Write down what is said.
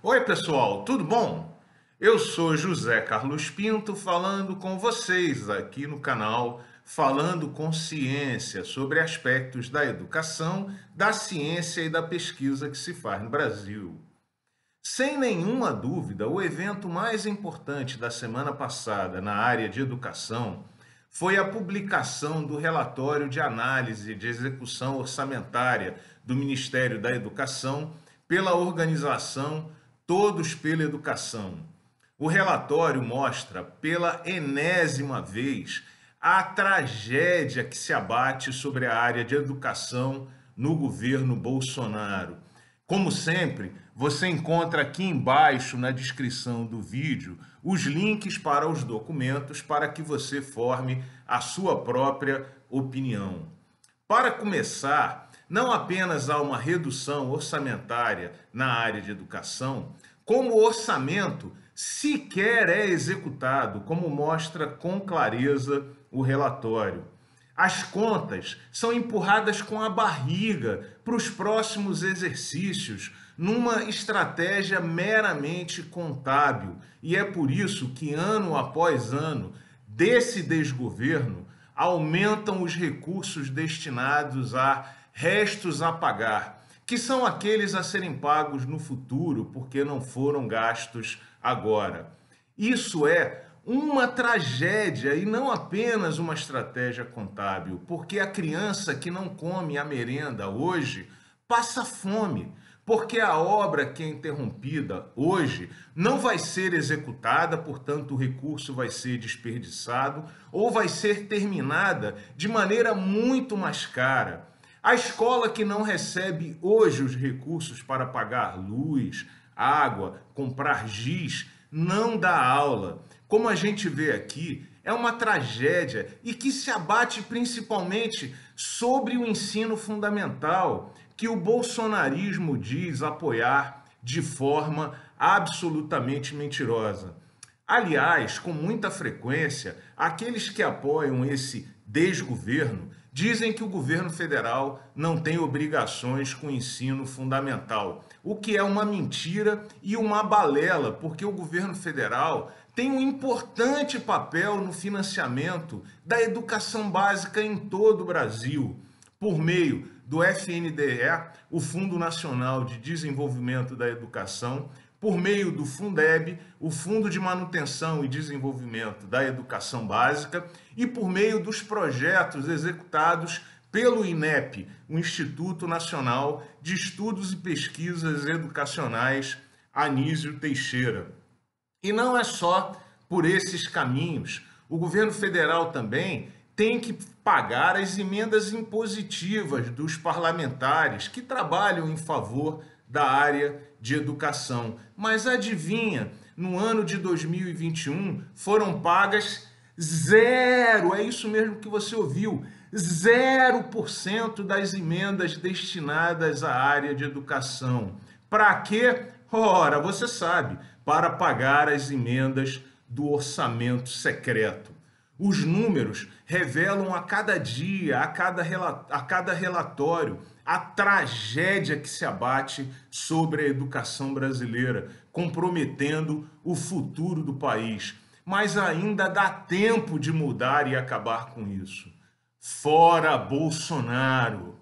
Oi, pessoal, tudo bom? Eu sou José Carlos Pinto falando com vocês aqui no canal Falando com Ciência sobre aspectos da educação, da ciência e da pesquisa que se faz no Brasil. Sem nenhuma dúvida, o evento mais importante da semana passada na área de educação foi a publicação do relatório de análise de execução orçamentária do Ministério da Educação pela organização Todos pela Educação. O relatório mostra pela enésima vez a tragédia que se abate sobre a área de educação no governo Bolsonaro. Como sempre, você encontra aqui embaixo na descrição do vídeo os links para os documentos para que você forme a sua própria opinião. Para começar, não apenas há uma redução orçamentária na área de educação, como o orçamento sequer é executado, como mostra com clareza o relatório. As contas são empurradas com a barriga para os próximos exercícios, numa estratégia meramente contábil. E é por isso que, ano após ano, desse desgoverno, aumentam os recursos destinados a restos a pagar, que são aqueles a serem pagos no futuro porque não foram gastos agora. Isso é uma tragédia e não apenas uma estratégia contábil, porque a criança que não come a merenda hoje passa fome, porque a obra que é interrompida hoje não vai ser executada, portanto, o recurso vai ser desperdiçado ou vai ser terminada de maneira muito mais cara. A escola que não recebe hoje os recursos para pagar luz, água, comprar giz, não dá aula. Como a gente vê aqui, é uma tragédia e que se abate principalmente sobre o ensino fundamental, que o bolsonarismo diz apoiar de forma absolutamente mentirosa. Aliás, com muita frequência, aqueles que apoiam esse desgoverno Dizem que o governo federal não tem obrigações com o ensino fundamental, o que é uma mentira e uma balela, porque o governo federal tem um importante papel no financiamento da educação básica em todo o Brasil, por meio do FNDE, o Fundo Nacional de Desenvolvimento da Educação, por meio do Fundeb, o Fundo de Manutenção e Desenvolvimento da Educação Básica, e por meio dos projetos executados pelo INEP, o Instituto Nacional de Estudos e Pesquisas Educacionais Anísio Teixeira. E não é só por esses caminhos. O governo federal também tem que pagar as emendas impositivas dos parlamentares que trabalham em favor da área de educação. Mas adivinha, no ano de 2021 foram pagas zero, é isso mesmo que você ouviu, 0% das emendas destinadas à área de educação. Para quê? Ora, você sabe, para pagar as emendas do orçamento secreto. Os números revelam a cada dia, a cada, a cada relatório, a tragédia que se abate sobre a educação brasileira, comprometendo o futuro do país. Mas ainda dá tempo de mudar e acabar com isso. Fora Bolsonaro!